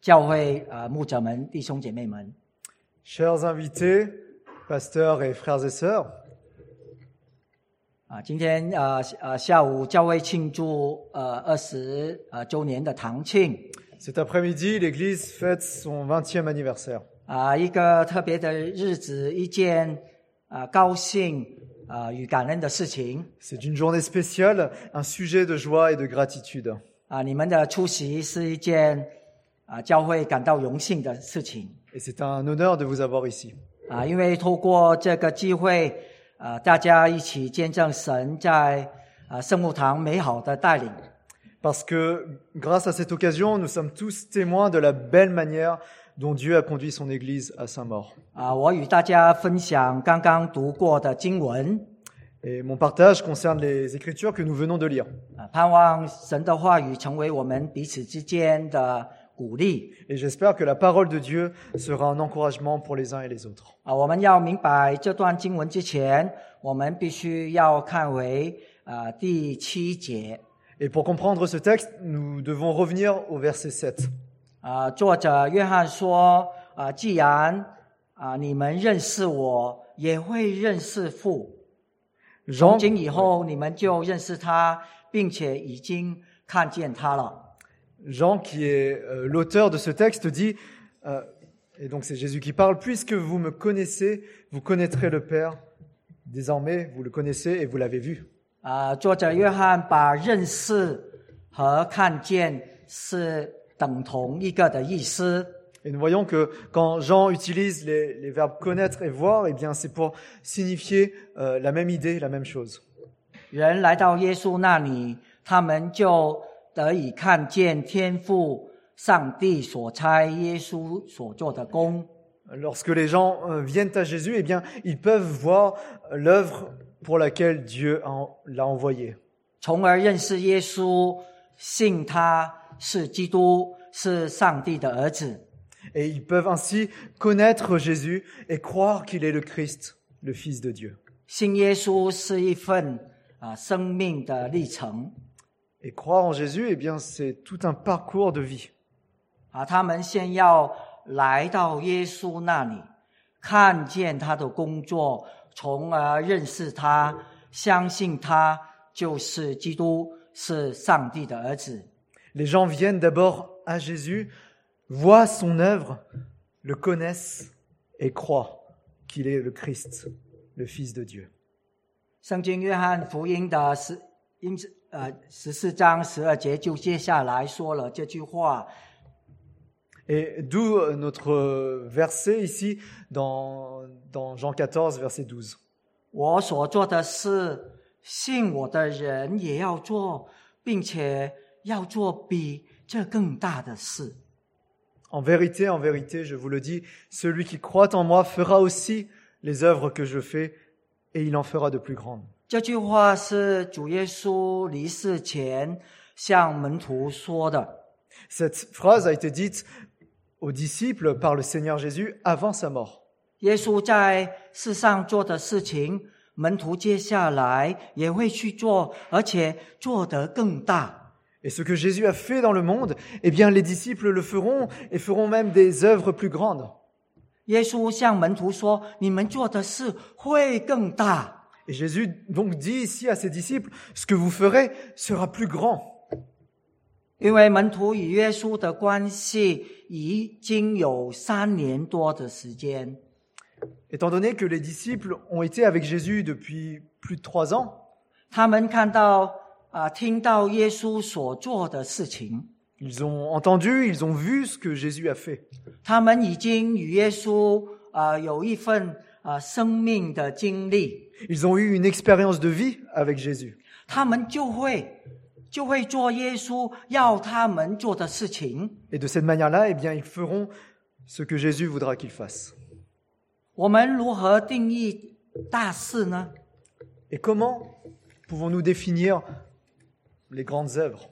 教会呃牧者们、弟兄姐妹们，Chers invités, pasteurs et frères et sœurs, 啊，今天呃呃下午教会庆祝呃二十呃周年的堂庆 cet après-midi, l'Église fête son 20e anniversaire. 啊，一个特别的日子，一件啊高兴啊与感恩的事情 C'est une journée spéciale, un sujet de joie et de gratitude. 啊，你们的出席是一件啊教会感到荣幸的事情 Et c'est un honneur de vous avoir ici. 啊，因为透过这个机会啊，大家一起见证神在啊圣母堂美好的带领。Parce que grâce à cette occasion, nous sommes tous témoins de la belle manière dont Dieu a conduit son Église à Saint-Maur. 啊，我与大家分享刚刚读过的经文 Et mon partage concerne les Écritures que nous venons de lire. 啊，盼望神的话语成为我们彼此之间的鼓励 Et j'espère que la parole de Dieu sera un encouragement pour les uns et les autres. 啊。我们要明白这段经文之前，我们必须要看为啊第七节 Et pour comprendre ce texte, nous devons revenir au verset 7. 啊，作者约翰说啊，既然啊你们认识我，也会认识父。从 Jean, 今以后，你们就认识他，并且已经看见他了。 Jean, qui est euh, l'auteur de ce texte, dit, euh, et donc c'est Jésus qui parle, puisque vous me connaissez, vous connaîtrez le Père. Désormais, vous le connaissez et vous l'avez vu. 啊，作者约翰把认识和看见是等同一个的意思 Et nous voyons que quand Jean utilise les, les verbes connaître et voir, eh bien, c'est pour signifier euh, la même idée, la même chose. 人来到耶稣那里，他们就 得以看见天父上帝所差耶稣所做的工。Lorsque les gens euh, viennent à Jésus, eh bien, ils peuvent voir euh, l'œuvre pour laquelle Dieu l'a envoyé. 从而认识耶稣，信他是基督，是上帝的儿子。Et ils peuvent ainsi connaître Jésus et croire qu'il est le Christ, le Fils de Dieu. 信耶稣是一份啊生命的历程 Et croire en Jésus, eh bien, c'est tout un parcours de vie. 啊，他们先要来到耶稣那里，看见他的工作，从而认识他，相信他就是基督，是上帝的儿子。 Les gens viennent d'abord à Jésus, voient son œuvre, le connaissent et croient qu'il est le Christ, le Fils de Dieu. 圣经约翰福音的十因 呃十四章十二节就接下来说了这句话 Et d'où euh, notre euh, verset ici dans, dans Jean 14, verset 12. 我所做的事，信我的人也要做，并且要做比这更大的事。 En vérité, en vérité, je vous le dis, celui qui croit en moi fera aussi les œuvres que je fais, et il en fera de plus grandes. 这句话是主耶稣离世前向门徒说的。 Cette phrase a été dite aux disciples par le Seigneur Jésus avant sa mort. 耶稣在世上做的事情，门徒接下来也会去做，而且做得更大。 Et ce que Jésus a fait dans le monde, eh bien, les disciples le feront et feront même des œuvres plus grandes. 耶稣向门徒说：“你们做的事会更大。 ” Et Jésus donc dit ici à ses disciples, ce que vous ferez sera plus grand. Étant donné que les disciples ont été avec Jésus depuis plus de trois ans, ils ont entendu, ils ont vu ce que Jésus a fait. 啊、生命的经历，Ils ont eu une expérience de vie avec Jésus. 他们就会就会做耶稣要他们做的事情。Et de cette manière-là, eh bien, ils feront ce que Jésus voudra qu'ils fassent. 我们如何定义大事呢？Et comment pouvons-nous définir les grandes œuvres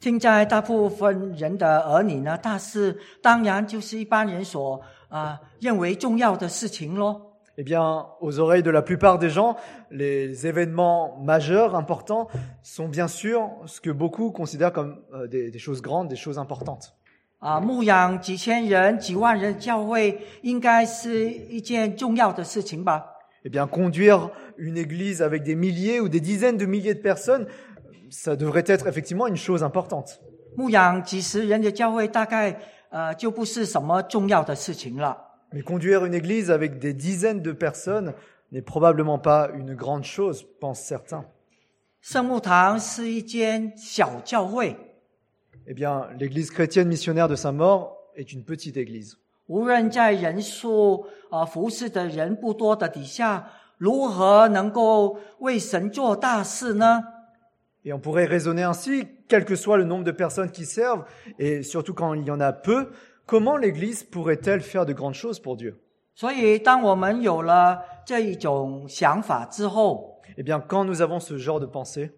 听在大部分人的耳里呢，大事当然就是一般人所啊、认为重要的事情咯。 Eh bien, aux oreilles de la plupart des gens, les événements majeurs, importants, sont bien sûr ce que beaucoup considèrent comme euh, des, des choses grandes, des choses importantes. 啊，牧养几千人、几万人的教会，应该是一件重要的事情吧？ Eh bien, conduire une église avec des milliers ou des dizaines de milliers de personnes, ça devrait être effectivement une chose importante. 牧养几十人的教会，大概 呃就不是什么重要的事情了。Mais conduire une église avec des dizaines de personnes n'est probablement pas une grande chose, pensent certains. 圣牧堂是一间小教会，Eh bien, l'église chrétienne missionnaire de Saint-Maur est une petite église. 无论在人数呃服侍的人不多的底下，如何能够为神做大事呢？Et on pourrait raisonner ainsi, quel que soit le nombre de personnes qui servent, et surtout quand il y en a peu, comment l'église pourrait-elle faire de grandes choses pour Dieu 所以，当我们有了这一种想法之后， Eh bien, quand nous avons ce genre de pensée,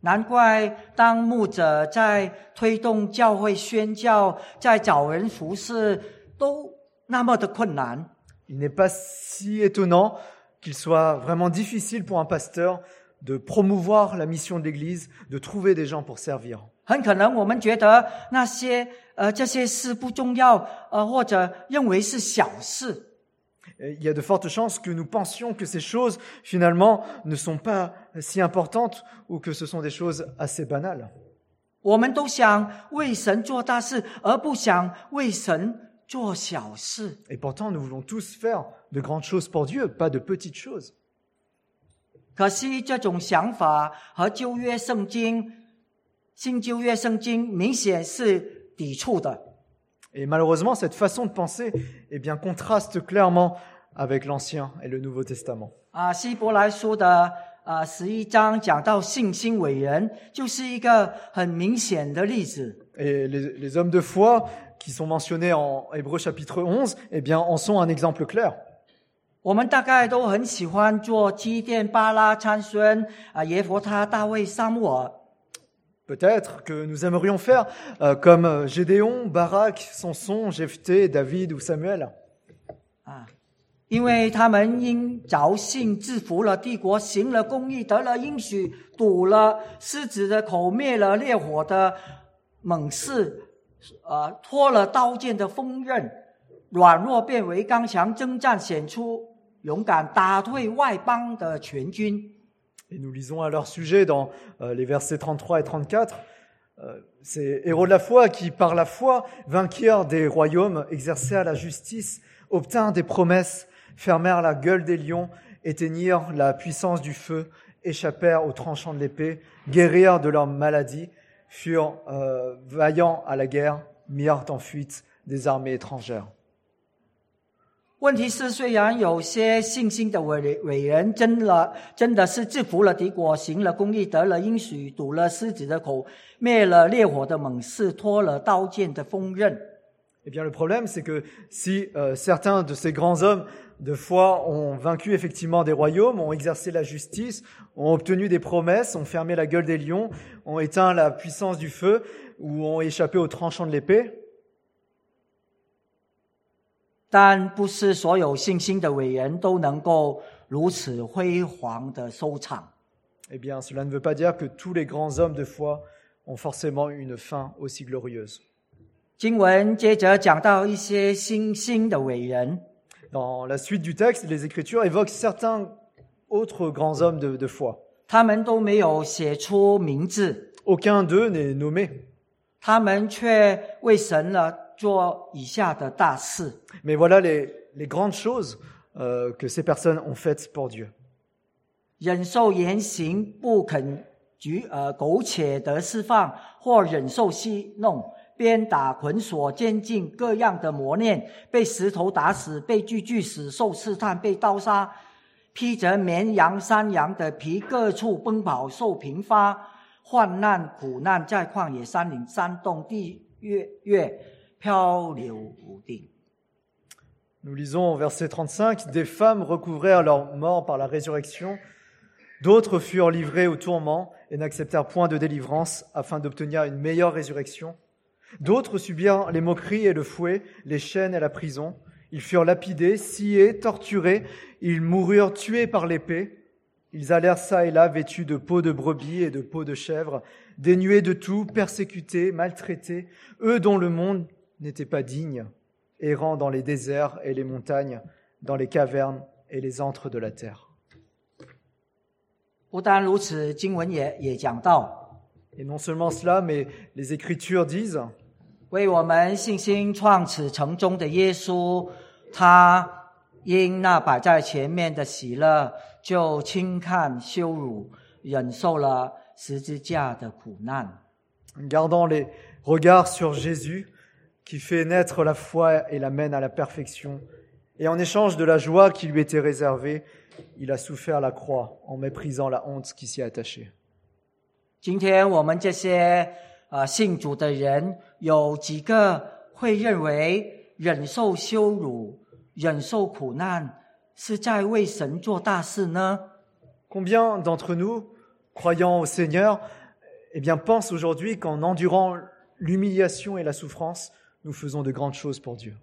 难怪当牧者在推动教会宣教、在找人服侍，都那么的困难。 il n'est pas si étonnant qu'il soit vraiment difficile pour un pasteur de promouvoir la mission de l'église, de trouver des gens pour servir. 很可能我们觉得那些呃这些事不重要，呃或者认为是小事。 Et Il y a de fortes chances que nous pensions que ces choses, finalement, ne sont pas si importantes ou que ce sont des choses assez banales. 我们都想为神做大事，而不想为神做小事。 Et pourtant, nous voulons tous faire de grandes choses pour Dieu, pas de petites choses. 可惜这种想法和旧约圣经、新旧约圣经明显是抵触的。 Et malheureusement, cette façon de penser, eh bien, contraste clairement avec l'Ancien et le Nouveau Testament. 啊，希伯来书的啊十一章讲到信心伟人，就是一个很明显的例子。 Et les, les hommes de foi qui sont mentionnés en Hébreu chapitre 11, eh bien, en sont un exemple clair. 我们大概都很喜欢做基甸、巴拉、参孙啊、耶佛他、大卫、撒母耳。Peut-être que nous aimerions faire euh, comme euh, Gédéon, Barak, Samson, Jephthé, David ou Samuel. 啊，因为他们因着信制服了帝国，行了公义，得了应许，堵了狮子的口，灭了烈火的猛士，呃，脱了刀剑的锋刃，软弱变为刚强，征战显出勇敢，打退外邦的全军。 Et nous lisons à leur sujet dans euh, les versets 33 et 34. euh, ces héros de la foi qui, par la foi, vainquirent des royaumes, exercèrent la justice, obtinrent des promesses, fermèrent la gueule des lions, éteignirent la puissance du feu, échappèrent aux tranchants de l'épée, guérirent de leurs maladies, furent euh, vaillants à la guerre, mirent en fuite des armées étrangères. 问题是，虽然有些信心的伟伟人真了，真的是制服了敌国，行了公义，得了应许，堵了狮子的口，灭了烈火的猛士，脱了刀剑的锋刃。 Eh bien, le problème, c'est que si euh, certains de ces grands hommes de foi ont vaincu effectivement des royaumes, ont exercé la justice, ont obtenu des promesses, ont fermé la gueule des lions, ont éteint la puissance du feu ou ont échappé aux tranchants de l'épée, 但不是所有信心的伟人都能够如此辉煌的收场。eh bien, cela ne veut pas dire que tous les grands hommes de foi ont forcément une fin aussi glorieuse. 经文接着讲到一些新兴的伟人，Dans la suite du texte, les Écritures évoquent certains autres grands hommes de, de foi. 他们都没有写出名字，Aucun d'eux n'est nommé, 他们却为神了做以下的大事。mais voilà les, les grandes choses que ces personnes ont faites pour Dieu. 忍受言行不肯举呃苟且得释放，或忍受戏弄、鞭打、捆锁、监禁各样的磨练，被石头打死，被锯锯死，受试探，被刀杀，披着绵羊、山羊的皮，各处奔跑，受贫乏、患难、苦难，在旷野、山岭、山洞、地月月 漂流无定。 Nous lisons au verset 35, Des femmes recouvrèrent leur mort par la résurrection, d'autres furent livrées au tourment et n'acceptèrent point de délivrance afin d'obtenir une meilleure résurrection. D'autres subirent les moqueries et le fouet, les chaînes et la prison. Ils furent lapidés, sciés, torturés, ils moururent tués par l'épée. Ils allèrent çà et là vêtus de peaux de brebis et de peaux de chèvre, dénués de tout, persécutés, maltraités, eux dont le monde n'était pas digne, errant dans les déserts et les montagnes, dans les cavernes et les antres de la terre. Et non seulement cela, mais les Écritures disent Gardant les regards sur Jésus, qui fait naître la foi et la mène à la perfection. Et en échange de la joie qui lui était réservée, il a souffert la croix en méprisant la honte qui s'y attachait. 今天我们这些呃信主的人，有几个会认为忍受羞辱、忍受苦难是在为神做大事呢？ Combien d'entre nous, croyant au Seigneur, eh bien, pensent aujourd'hui qu'en endurant l'humiliation et la souffrance, nous faisons de grandes choses pour Dieu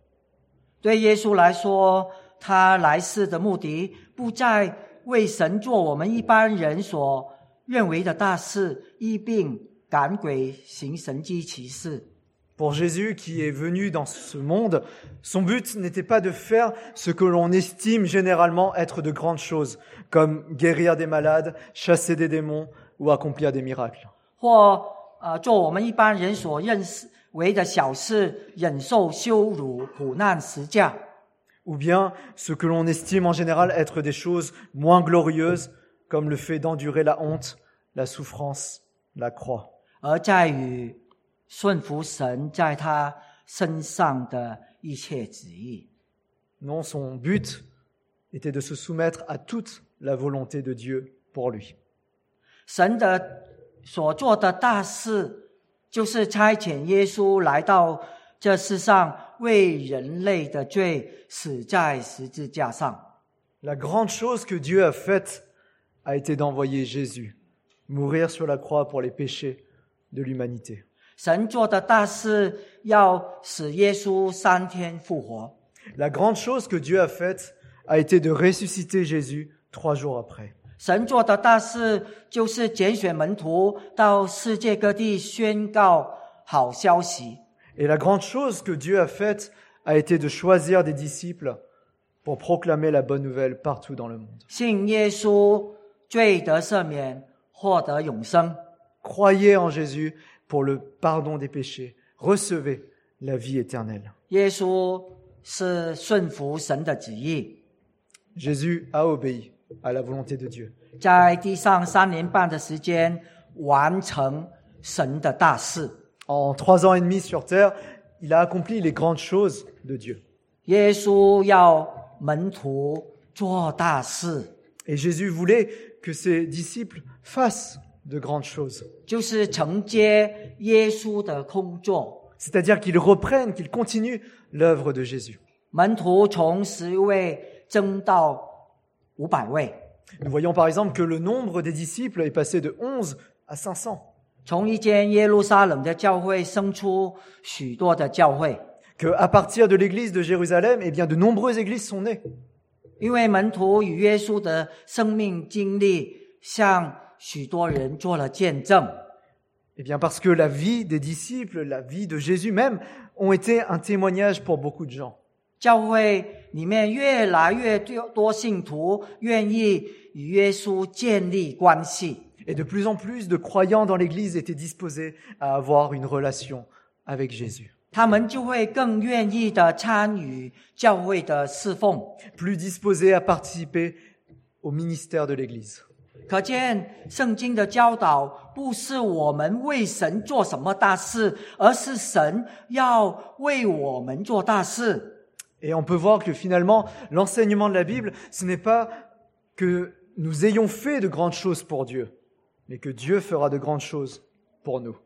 对耶稣来说，他来世的目的不在为神做我们一般人所认为的大事，医病、赶鬼、行神迹奇事。 Pour Jésus qui est venu dans ce monde, son but n'était pas de faire ce que l'on estime généralement être de grandes choses, comme guérir des malades, chasser des démons ou accomplir des miracles. 或呃做我们一般人所认识 为着小事，忍受羞辱、苦难、十架，Ou bien ce que l'on estime en général être des choses moins glorieuses, comme le fait d'endurer la honte, la souffrance, la croix. 而在于顺服神在他身上的一切旨意。Non, son but était de se soumettre à toute la volonté de Dieu pour lui. 神的所做的大事，就是差遣耶稣来到这世上，为人类的罪死在十字架上。La grande chose que Dieu a faite a été d'envoyer Jésus mourir sur la croix pour les péchés de l'humanité. 神做的大事，要使耶稣三天复活。La grande chose que Dieu a faite a été de ressusciter Jésus trois jours après. 神做的大事，就是拣选门徒到世界各地宣告好消息。 Et la grande chose que Dieu a faite a été de choisir des disciples pour proclamer la bonne nouvelle partout dans le monde. 信耶稣，罪得赦免，获得永生。 Croyez en Jésus pour le pardon des péchés. Recevez la vie éternelle. 耶稣是顺服神的旨意， Jésus a obéi à la volonté de Dieu. 在地上三年半的时间完成神的大事。 En trois ans et demi sur terre, il a accompli les grandes choses de Dieu. 耶稣要门徒做大事， Et Jésus voulait que ses disciples fassent de grandes choses. 就是承接耶稣的工作。 C'est-à-dire qu'ils reprennent, qu'ils continuent l'œuvre de Jésus. 门徒从十位增到五百位， nous voyons par exemple que le nombre des disciples est passé de 11 à 500. Que à partir de l'église de Jérusalem, eh bien de nombreuses églises sont nées. Eh bien parce que la vie des disciples, la vie de Jésus même, ont été un témoignage pour beaucoup de gens. 教会里面越来越多多信徒愿意与耶稣建立关系， Et de plus en plus de croyants dans l'église étaient disposés à avoir une relation avec Jésus. 他们就会更愿意的参与教会的侍奉。 Plus disposés à participer au ministère de l'église. 可见圣经的教导不是我们为神做什么大事，而是神要为我们做大事。 Et on peut voir que finalement, l'enseignement de la Bible, ce n'est pas que nous ayons fait de grandes choses pour Dieu, mais que Dieu fera de grandes choses pour nous.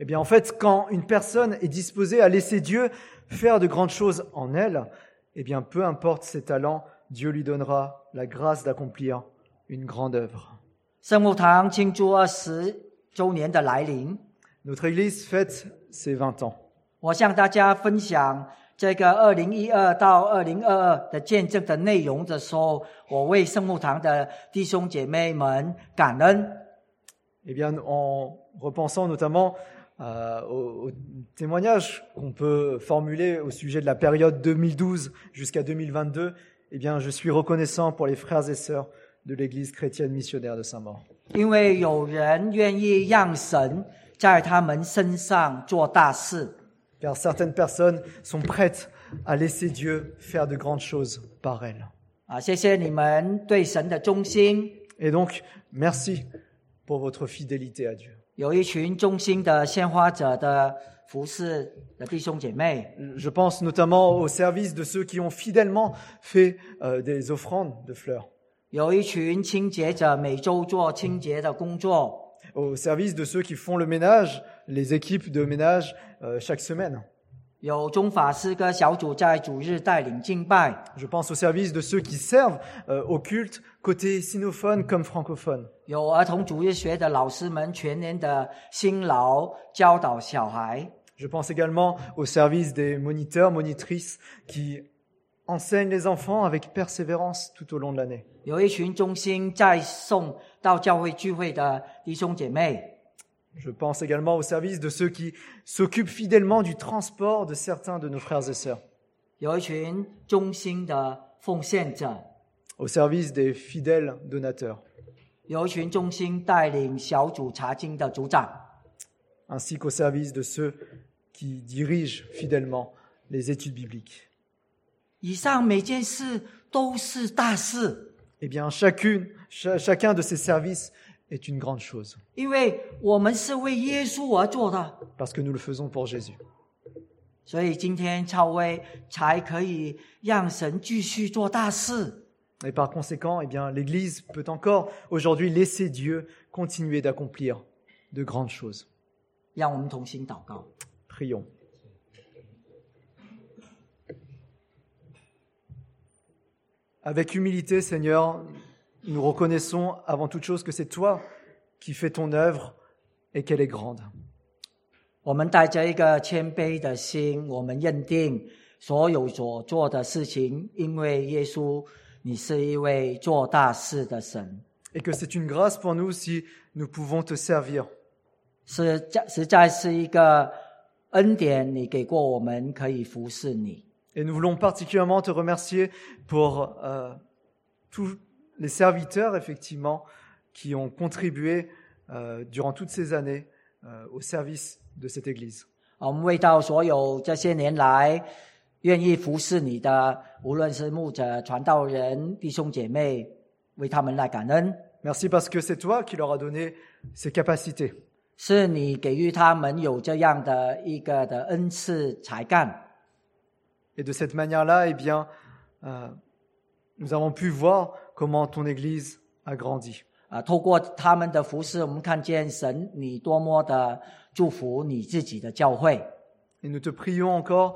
Eh bien, en fait, quand une personne est disposée à laisser Dieu faire de grandes choses en elle, eh bien, peu importe ses talents, Dieu lui donnera la grâce d'accomplir une grande œuvre. Notre Église fête ses 20 ans. Eh bien, en repensant notamment euh, aux, aux, témoignages qu'on peut formuler au sujet de la période 2012 jusqu'à 2022, eh bien, je suis reconnaissant pour les frères et sœurs de l'Église chrétienne missionnaire de Saint-Maur. Car certaines personnes sont prêtes à laisser Dieu faire de grandes choses par elles. Et donc, merci pour votre fidélité à Dieu. 有一群忠心的献花者的服侍的弟兄姐妹， Je pense notamment au service de ceux qui ont fidèlement fait euh, des offrandes de fleurs, 有一群清洁者每周做清洁的工作， au service de ceux qui font le ménage, les équipes de ménage euh, chaque semaine. 有中法诗歌小组在主日带领敬拜， Je pense au service de ceux qui servent euh, au culte, côté sinophone comme francophone. 有 Je pense également au service des moniteurs, monitrices qui enseignent les enfants avec persévérance tout au long de l'année. Je pense également au service de ceux qui s'occupent fidèlement du transport de certains de nos frères et sœurs. Au service des fidèles donateurs ainsi qu'au service de ceux qui dirigent fidèlement les études bibliques. Eh bien, chacun de ces services est une grande chose. Parce que nous le faisons pour Jésus. Et par conséquent, eh l'Église peut encore aujourd'hui laisser Dieu continuer d'accomplir de grandes choses. 让我们同心祷告。 Prions. Avec humilité, Seigneur, nous reconnaissons avant toute chose que c'est toi qui fais ton œuvre et qu'elle est grande. 我们带着一个谦卑的心，我们认定所有所做的事情，因为耶稣，你是一位做大事的神， Et que c'est une grâce pour nous si nous pouvons te servir. 是在实在是一个恩典，你给过我们可以服侍你。 Et nous voulons particulièrement te remercier pour euh, tous les serviteurs, effectivement, qui ont contribué euh, durant toutes ces années euh, au service de cette Église. 啊我们为到所有这些年来愿意服侍你的，无论是牧者、传道人、弟兄姐妹，为他们来感恩。 Merci parce que c'est toi qui leur as donné ces capacités. 是你给予他们有这样的一个的恩赐才干。Et de cette manière-là, eh bien, euh, nous avons pu voir comment ton Église a grandi. 啊，透过他们的服侍，我们看见神你多么的祝福你自己的教会。Et nous te prions encore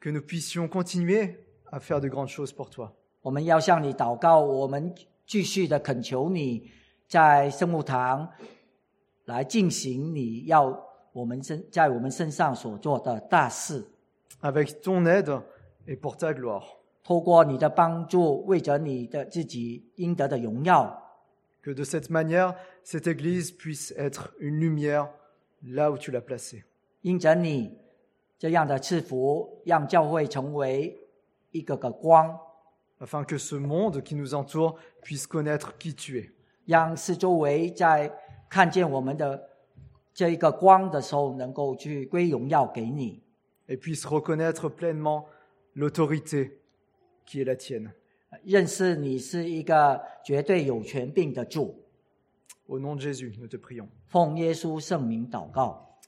que nous puissions continuer à faire de grandes choses pour toi. 我们要向你祷告，我们继续的恳求你，在圣母堂来进行你要我们身在我们身上所做的大事。Avec ton aide et pour ta gloire. 透过你的帮助，为着你的自己应得的荣耀，Que de cette manière, cette Église puisse être une lumière là où tu l'as placée. 因着你这样的赐福，让教会成为一个个光，afin que ce monde qui nous entoure puisse connaître qui tu es. 让四周围在看见我们的这一个光的时候，能够去归荣耀给你，et puisse reconnaître pleinement l'autorité qui est la tienne. 认识你是一个绝对有权柄的主。Au nom de Jésus, nous te prions. 奉耶稣圣名祷告。